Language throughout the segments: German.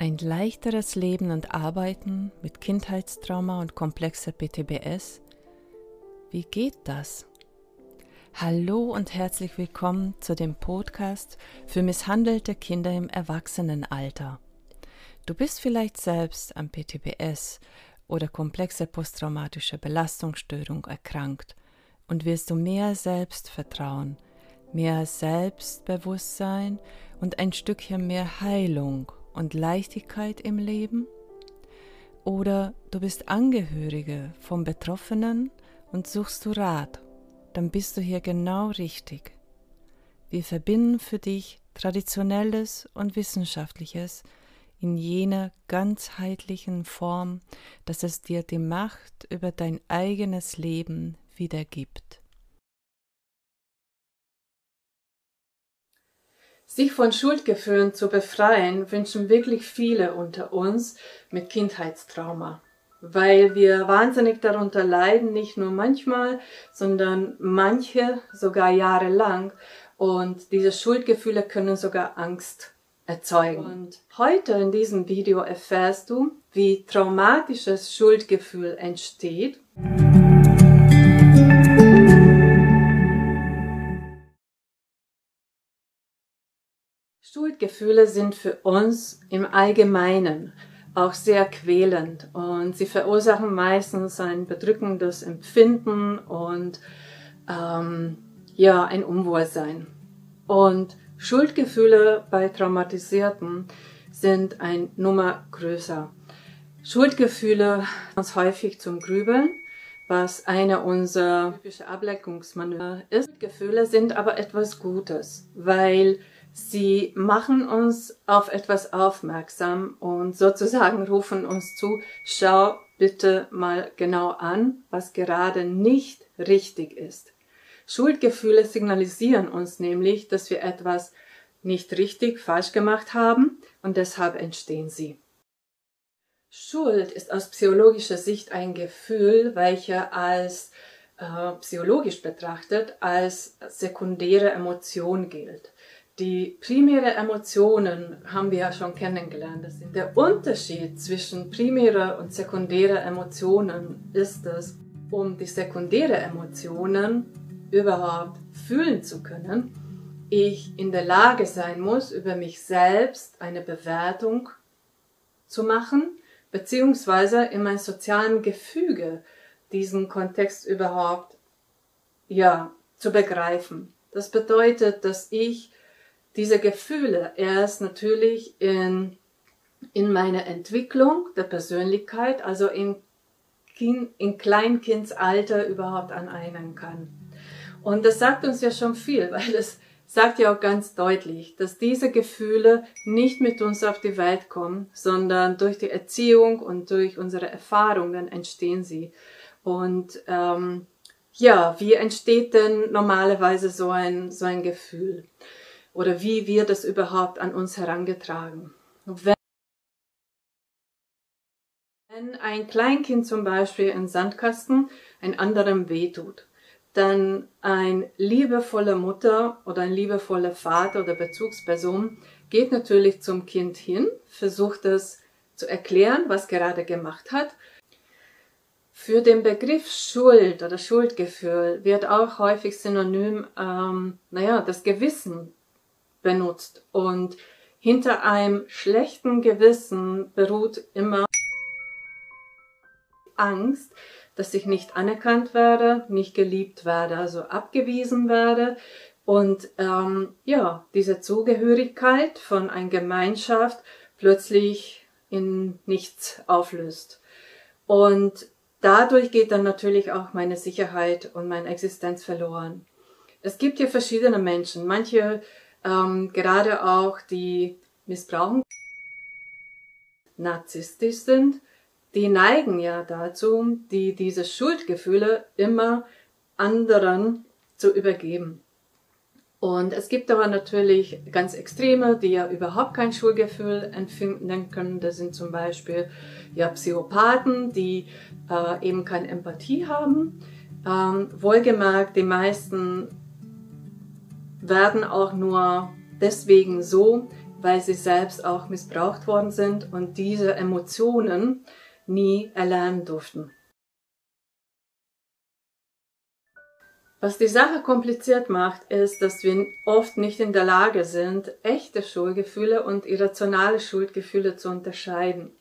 Ein leichteres Leben und Arbeiten mit Kindheitstrauma und komplexer PTBS? Wie geht das? Hallo und herzlich willkommen zu dem Podcast für misshandelte Kinder im Erwachsenenalter. Du bist vielleicht selbst am PTBS oder komplexe posttraumatische Belastungsstörung erkrankt und willst du mehr Selbstvertrauen, mehr Selbstbewusstsein und ein Stückchen mehr Heilung und Leichtigkeit im Leben? Oder du bist Angehörige vom Betroffenen und suchst du Rat, dann bist du hier genau richtig. Wir verbinden für dich Traditionelles und Wissenschaftliches in jener ganzheitlichen Form, dass es dir die Macht über dein eigenes Leben wiedergibt. Sich von Schuldgefühlen zu befreien, wünschen wirklich viele unter uns mit Kindheitstrauma, weil wir wahnsinnig darunter leiden, nicht nur manchmal, sondern manche sogar jahrelang. Und diese Schuldgefühle können sogar Angst erzeugen. Und heute in diesem Video erfährst du, wie traumatisches Schuldgefühl entsteht. Schuldgefühle sind für uns im Allgemeinen auch sehr quälend und sie verursachen meistens ein bedrückendes Empfinden und ähm, ja, ein Unwohlsein. Und Schuldgefühle bei Traumatisierten sind ein Nummer größer. Schuldgefühle uns häufig zum Grübeln, was eine unserer typische Ablenkungsmanöver ist. Schuldgefühle sind aber etwas Gutes, weil Sie machen uns auf etwas aufmerksam und sozusagen rufen uns zu, schau bitte mal genau an, was gerade nicht richtig ist. Schuldgefühle signalisieren uns nämlich, dass wir etwas nicht richtig falsch gemacht haben und deshalb entstehen sie. Schuld ist aus psychologischer Sicht ein Gefühl, welcher als äh, psychologisch betrachtet als sekundäre Emotion gilt die primäre Emotionen haben wir ja schon kennengelernt. der Unterschied zwischen primäre und sekundäre Emotionen ist es, um die sekundäre Emotionen überhaupt fühlen zu können, ich in der Lage sein muss, über mich selbst eine Bewertung zu machen, beziehungsweise in meinem sozialen Gefüge diesen Kontext überhaupt ja zu begreifen. Das bedeutet, dass ich diese Gefühle erst natürlich in, in meiner Entwicklung der Persönlichkeit, also in, in Kleinkindsalter überhaupt aneignen kann. Und das sagt uns ja schon viel, weil es sagt ja auch ganz deutlich, dass diese Gefühle nicht mit uns auf die Welt kommen, sondern durch die Erziehung und durch unsere Erfahrungen entstehen sie. Und ähm, ja, wie entsteht denn normalerweise so ein, so ein Gefühl? Oder wie wird es überhaupt an uns herangetragen. Wenn ein Kleinkind zum Beispiel im Sandkasten ein anderem wehtut, dann ein liebevoller Mutter oder ein liebevoller Vater oder Bezugsperson geht natürlich zum Kind hin, versucht es zu erklären, was gerade gemacht hat. Für den Begriff Schuld oder Schuldgefühl wird auch häufig synonym, ähm, naja, das Gewissen benutzt. Und hinter einem schlechten Gewissen beruht immer Angst, dass ich nicht anerkannt werde, nicht geliebt werde, also abgewiesen werde. Und ähm, ja, diese Zugehörigkeit von einer Gemeinschaft plötzlich in nichts auflöst. Und dadurch geht dann natürlich auch meine Sicherheit und meine Existenz verloren. Es gibt hier verschiedene Menschen. Manche ähm, gerade auch die missbrauchen narzisstisch sind, die neigen ja dazu, die diese Schuldgefühle immer anderen zu übergeben. Und es gibt aber natürlich ganz Extreme, die ja überhaupt kein Schuldgefühl empfinden können. Das sind zum Beispiel ja Psychopathen, die äh, eben keine Empathie haben. Ähm, wohlgemerkt, die meisten werden auch nur deswegen so, weil sie selbst auch missbraucht worden sind und diese Emotionen nie erlernen durften. Was die Sache kompliziert macht, ist, dass wir oft nicht in der Lage sind, echte Schuldgefühle und irrationale Schuldgefühle zu unterscheiden.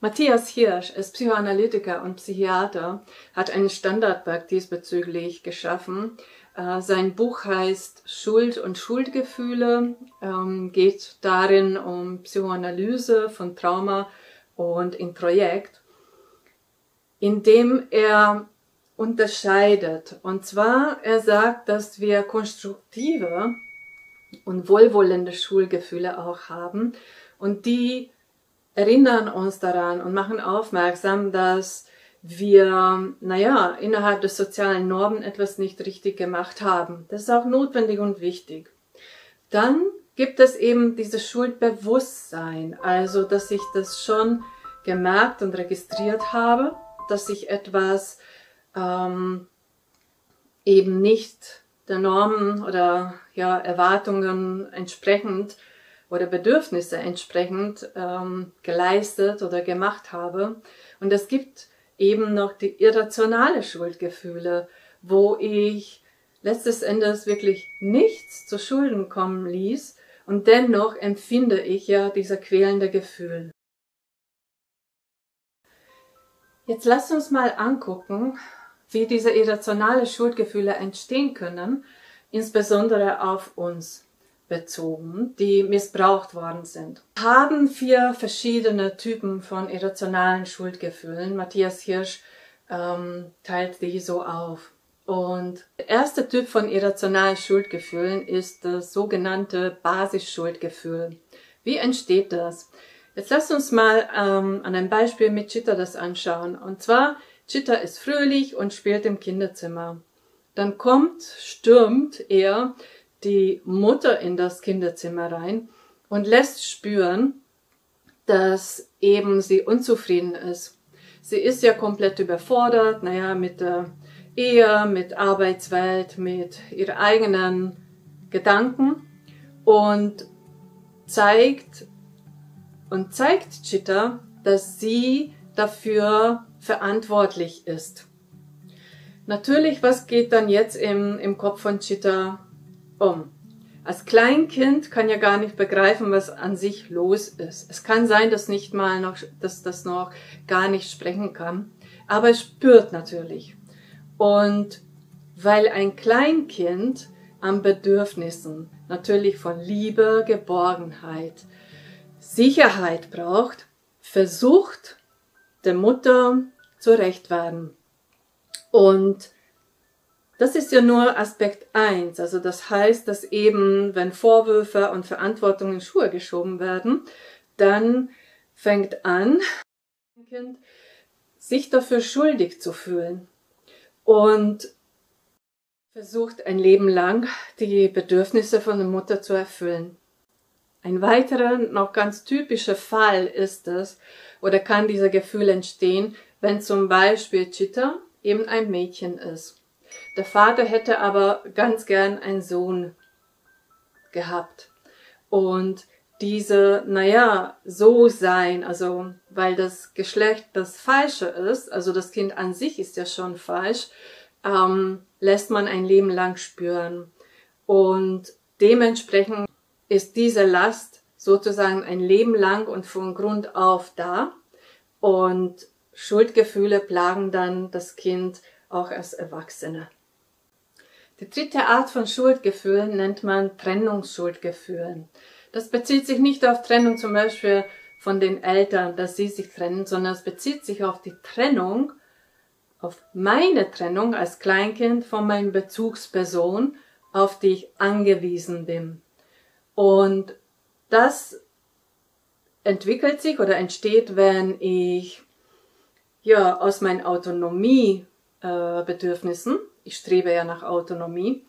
Matthias Hirsch ist Psychoanalytiker und Psychiater, hat ein Standardwerk diesbezüglich geschaffen. Äh, sein Buch heißt Schuld und Schuldgefühle, ähm, geht darin um Psychoanalyse von Trauma und Introjekt, in dem er unterscheidet. Und zwar, er sagt, dass wir konstruktive und wohlwollende Schuldgefühle auch haben und die erinnern uns daran und machen aufmerksam, dass wir, naja, innerhalb des sozialen Normen etwas nicht richtig gemacht haben. Das ist auch notwendig und wichtig. Dann gibt es eben dieses Schuldbewusstsein, also dass ich das schon gemerkt und registriert habe, dass ich etwas ähm, eben nicht der Normen oder ja, Erwartungen entsprechend oder Bedürfnisse entsprechend ähm, geleistet oder gemacht habe. Und es gibt eben noch die irrationale Schuldgefühle, wo ich letztes Endes wirklich nichts zu Schulden kommen ließ und dennoch empfinde ich ja dieser quälende Gefühl. Jetzt lasst uns mal angucken, wie diese irrationale Schuldgefühle entstehen können, insbesondere auf uns bezogen, die missbraucht worden sind. Haben vier verschiedene Typen von irrationalen Schuldgefühlen. Matthias Hirsch ähm, teilt die so auf. Und der erste Typ von irrationalen Schuldgefühlen ist das sogenannte Basisschuldgefühl. Wie entsteht das? Jetzt lasst uns mal ähm, an einem Beispiel mit Chitta das anschauen. Und zwar, Chitta ist fröhlich und spielt im Kinderzimmer. Dann kommt, stürmt er die Mutter in das Kinderzimmer rein und lässt spüren, dass eben sie unzufrieden ist. Sie ist ja komplett überfordert, naja, mit der Ehe, mit Arbeitswelt, mit ihren eigenen Gedanken und zeigt und zeigt Chitta, dass sie dafür verantwortlich ist. Natürlich, was geht dann jetzt im, im Kopf von Chitta um. Als Kleinkind kann ja gar nicht begreifen, was an sich los ist. Es kann sein, dass nicht mal noch, dass das noch gar nicht sprechen kann, aber es spürt natürlich. Und weil ein Kleinkind an Bedürfnissen natürlich von Liebe, Geborgenheit, Sicherheit braucht, versucht der Mutter zurecht werden. Und das ist ja nur Aspekt eins. Also das heißt, dass eben, wenn Vorwürfe und Verantwortung in Schuhe geschoben werden, dann fängt an, sich dafür schuldig zu fühlen und versucht ein Leben lang die Bedürfnisse von der Mutter zu erfüllen. Ein weiterer, noch ganz typischer Fall ist es, oder kann dieser Gefühl entstehen, wenn zum Beispiel Chitta eben ein Mädchen ist. Der Vater hätte aber ganz gern einen Sohn gehabt. Und diese, naja, so sein, also weil das Geschlecht das Falsche ist, also das Kind an sich ist ja schon falsch, ähm, lässt man ein Leben lang spüren. Und dementsprechend ist diese Last sozusagen ein Leben lang und von Grund auf da. Und Schuldgefühle plagen dann das Kind auch als Erwachsene. Die dritte Art von Schuldgefühlen nennt man Trennungsschuldgefühlen. Das bezieht sich nicht auf Trennung zum Beispiel von den Eltern, dass sie sich trennen, sondern es bezieht sich auf die Trennung, auf meine Trennung als Kleinkind von meiner Bezugsperson, auf die ich angewiesen bin. Und das entwickelt sich oder entsteht, wenn ich ja aus meinen Autonomiebedürfnissen ich strebe ja nach Autonomie,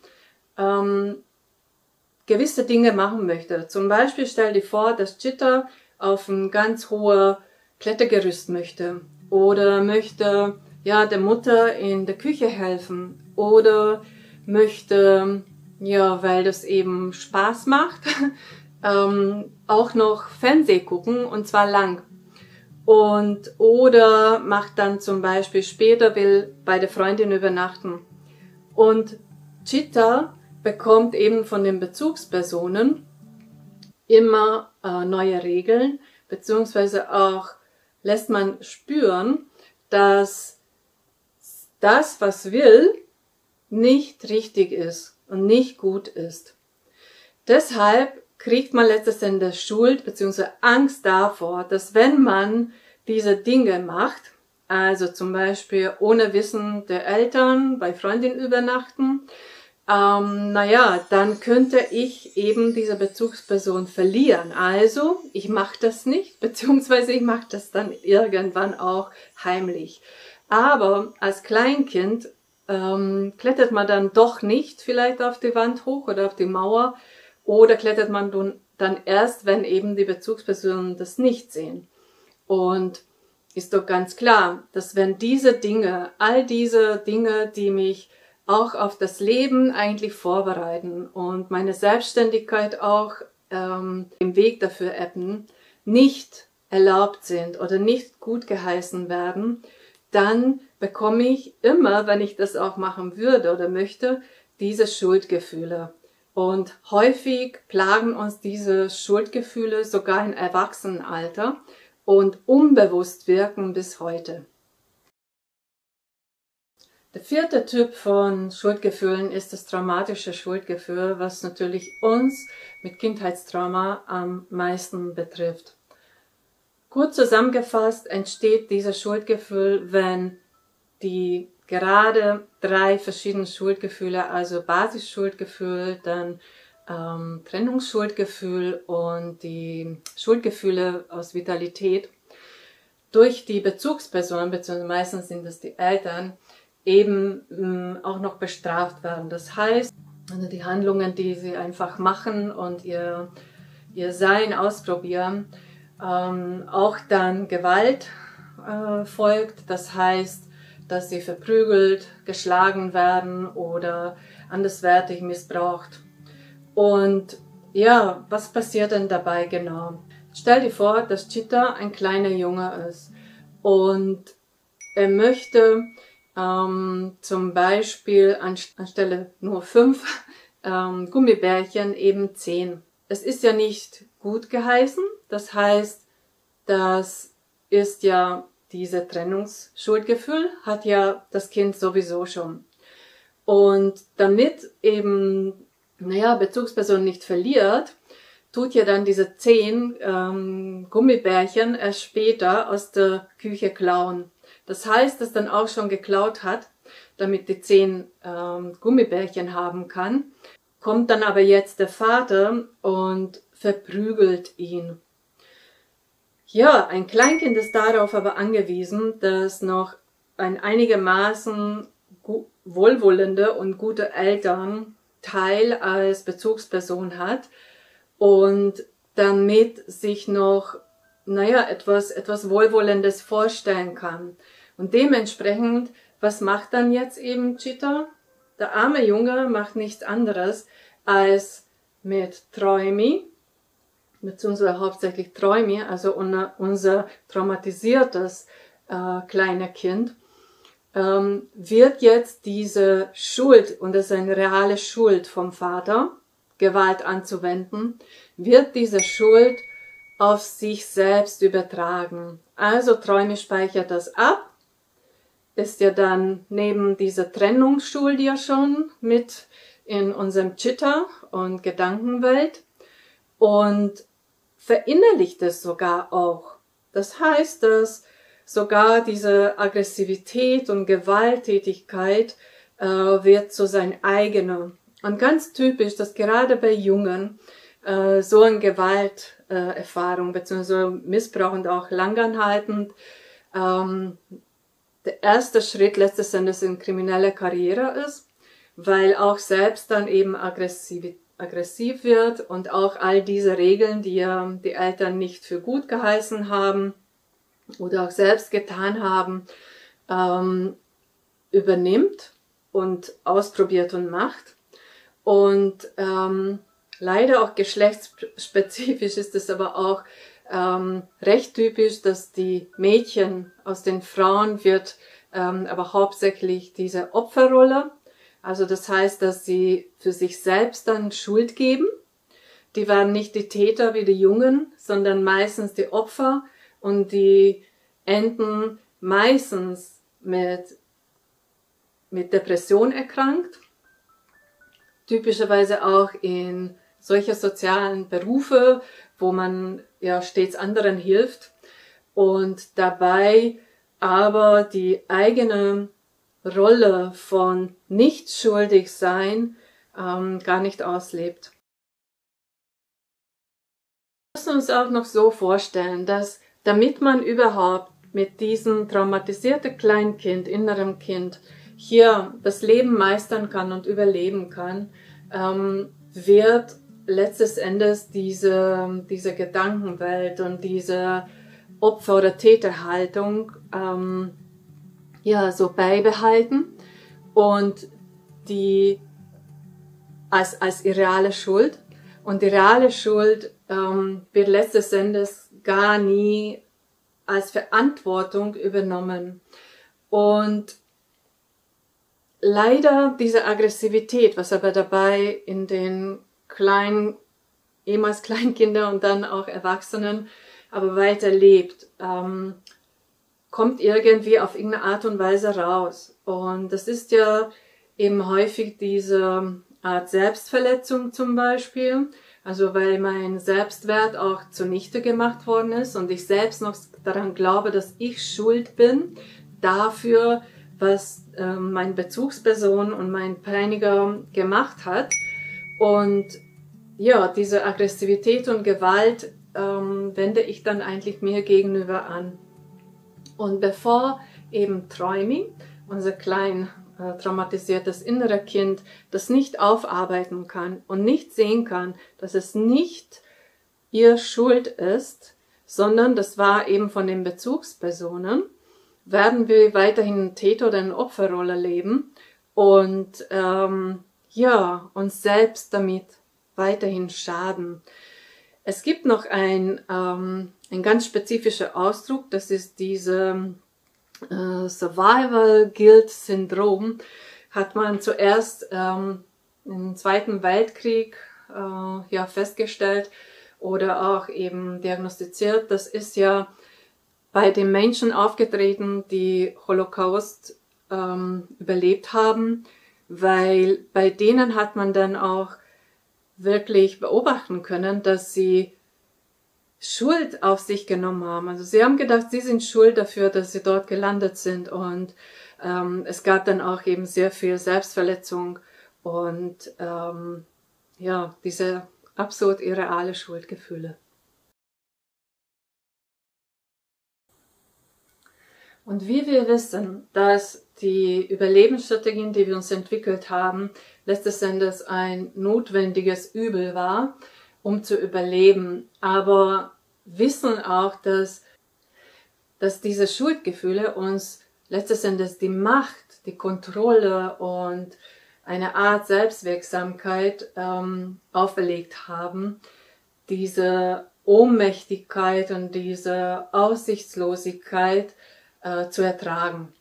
ähm, gewisse Dinge machen möchte. Zum Beispiel stell dir vor, dass Chitta auf ein ganz hohes Klettergerüst möchte oder möchte ja der Mutter in der Küche helfen oder möchte ja, weil das eben Spaß macht, ähm, auch noch Fernseh gucken und zwar lang. Und oder macht dann zum Beispiel später will bei der Freundin übernachten. Und Chitta bekommt eben von den Bezugspersonen immer äh, neue Regeln, beziehungsweise auch lässt man spüren, dass das, was will, nicht richtig ist und nicht gut ist. Deshalb kriegt man letztes Endes Schuld bzw. Angst davor, dass wenn man diese Dinge macht, also zum Beispiel ohne Wissen der Eltern bei Freundinnen übernachten, ähm, naja, dann könnte ich eben diese Bezugsperson verlieren. Also ich mache das nicht, beziehungsweise ich mache das dann irgendwann auch heimlich. Aber als Kleinkind ähm, klettert man dann doch nicht vielleicht auf die Wand hoch oder auf die Mauer, oder klettert man dann erst, wenn eben die Bezugspersonen das nicht sehen. Und ist doch ganz klar, dass wenn diese Dinge, all diese Dinge, die mich auch auf das Leben eigentlich vorbereiten und meine Selbstständigkeit auch ähm, im Weg dafür ebben, nicht erlaubt sind oder nicht gut geheißen werden, dann bekomme ich immer, wenn ich das auch machen würde oder möchte, diese Schuldgefühle. Und häufig plagen uns diese Schuldgefühle sogar im Erwachsenenalter und unbewusst wirken bis heute. Der vierte Typ von Schuldgefühlen ist das traumatische Schuldgefühl, was natürlich uns mit Kindheitstrauma am meisten betrifft. Kurz zusammengefasst entsteht dieses Schuldgefühl, wenn die gerade drei verschiedene Schuldgefühle, also Basisschuldgefühl, dann ähm, Trennungsschuldgefühl und die Schuldgefühle aus Vitalität durch die Bezugspersonen, beziehungsweise meistens sind es die Eltern, eben ähm, auch noch bestraft werden. Das heißt, also die Handlungen, die sie einfach machen und ihr, ihr Sein ausprobieren, ähm, auch dann Gewalt äh, folgt. Das heißt, dass sie verprügelt, geschlagen werden oder anderswertig missbraucht. Und ja, was passiert denn dabei genau? Stell dir vor, dass Chitta ein kleiner Junge ist und er möchte ähm, zum Beispiel anstelle nur fünf ähm, Gummibärchen eben zehn. Es ist ja nicht gut geheißen, das heißt, das ist ja diese Trennungsschuldgefühl hat ja das Kind sowieso schon. Und damit eben, naja, Bezugsperson nicht verliert, tut ja dann diese zehn ähm, Gummibärchen erst später aus der Küche klauen. Das heißt, dass dann auch schon geklaut hat, damit die zehn ähm, Gummibärchen haben kann, kommt dann aber jetzt der Vater und verprügelt ihn. Ja, ein Kleinkind ist darauf aber angewiesen, dass noch ein einigermaßen wohlwollende und gute Eltern Teil als Bezugsperson hat und damit sich noch, naja, etwas, etwas Wohlwollendes vorstellen kann. Und dementsprechend, was macht dann jetzt eben Chita? Der arme Junge macht nichts anderes als mit Träumi, beziehungsweise hauptsächlich Träume, also unser traumatisiertes äh, kleiner Kind, ähm, wird jetzt diese Schuld, und das ist eine reale Schuld vom Vater, Gewalt anzuwenden, wird diese Schuld auf sich selbst übertragen. Also Träume speichert das ab, ist ja dann neben dieser Trennungsschuld ja schon mit in unserem Chitta und Gedankenwelt und verinnerlicht es sogar auch. Das heißt, dass sogar diese Aggressivität und Gewalttätigkeit äh, wird zu sein eigener. Und ganz typisch, dass gerade bei Jungen äh, so eine Gewalterfahrung äh, bzw. Missbrauch und auch langanhaltend ähm, der erste Schritt letztes Endes in kriminelle Karriere ist, weil auch selbst dann eben Aggressivität aggressiv wird und auch all diese Regeln, die ja die Eltern nicht für gut geheißen haben oder auch selbst getan haben, ähm, übernimmt und ausprobiert und macht. Und ähm, leider auch geschlechtsspezifisch ist es aber auch ähm, recht typisch, dass die Mädchen aus den Frauen wird ähm, aber hauptsächlich diese Opferrolle. Also das heißt, dass sie für sich selbst dann Schuld geben. Die waren nicht die Täter wie die Jungen, sondern meistens die Opfer und die enden meistens mit, mit Depression erkrankt. Typischerweise auch in solcher sozialen Berufe, wo man ja stets anderen hilft und dabei aber die eigene Rolle von nicht schuldig sein ähm, gar nicht auslebt. Wir müssen uns auch noch so vorstellen, dass damit man überhaupt mit diesem traumatisierten Kleinkind, innerem Kind, hier das Leben meistern kann und überleben kann, ähm, wird letztes Endes diese, diese Gedankenwelt und diese Opfer- oder Täterhaltung ähm, ja, so beibehalten und die als, als irreale Schuld. Und die reale Schuld ähm, wird letztes Endes gar nie als Verantwortung übernommen. Und leider diese Aggressivität, was aber dabei in den kleinen, ehemals Kleinkinder und dann auch Erwachsenen, aber weiter lebt, ähm, kommt irgendwie auf irgendeine Art und Weise raus. Und das ist ja eben häufig diese Art Selbstverletzung zum Beispiel. Also weil mein Selbstwert auch zunichte gemacht worden ist und ich selbst noch daran glaube, dass ich schuld bin dafür, was äh, meine Bezugsperson und mein Peiniger gemacht hat. Und ja, diese Aggressivität und Gewalt ähm, wende ich dann eigentlich mir gegenüber an. Und bevor eben Träuming, unser klein äh, traumatisiertes innere Kind, das nicht aufarbeiten kann und nicht sehen kann, dass es nicht ihr Schuld ist, sondern das war eben von den Bezugspersonen, werden wir weiterhin Täter- oder in Opferrolle leben und ähm, ja, uns selbst damit weiterhin schaden. Es gibt noch ein, ähm, ein ganz spezifischer Ausdruck, das ist diese äh, Survival Guilt Syndrom, hat man zuerst ähm, im Zweiten Weltkrieg äh, ja festgestellt oder auch eben diagnostiziert. Das ist ja bei den Menschen aufgetreten, die Holocaust ähm, überlebt haben, weil bei denen hat man dann auch wirklich beobachten können, dass sie Schuld auf sich genommen haben. Also sie haben gedacht, sie sind schuld dafür, dass sie dort gelandet sind. Und ähm, es gab dann auch eben sehr viel Selbstverletzung und ähm, ja, diese absolut irreale Schuldgefühle. Und wie wir wissen, dass die Überlebensstrategien, die wir uns entwickelt haben, letztes Endes ein notwendiges Übel war, um zu überleben, aber wissen auch, dass, dass diese Schuldgefühle uns letztes Endes die Macht, die Kontrolle und eine Art Selbstwirksamkeit ähm, auferlegt haben, diese Ohnmächtigkeit und diese Aussichtslosigkeit äh, zu ertragen.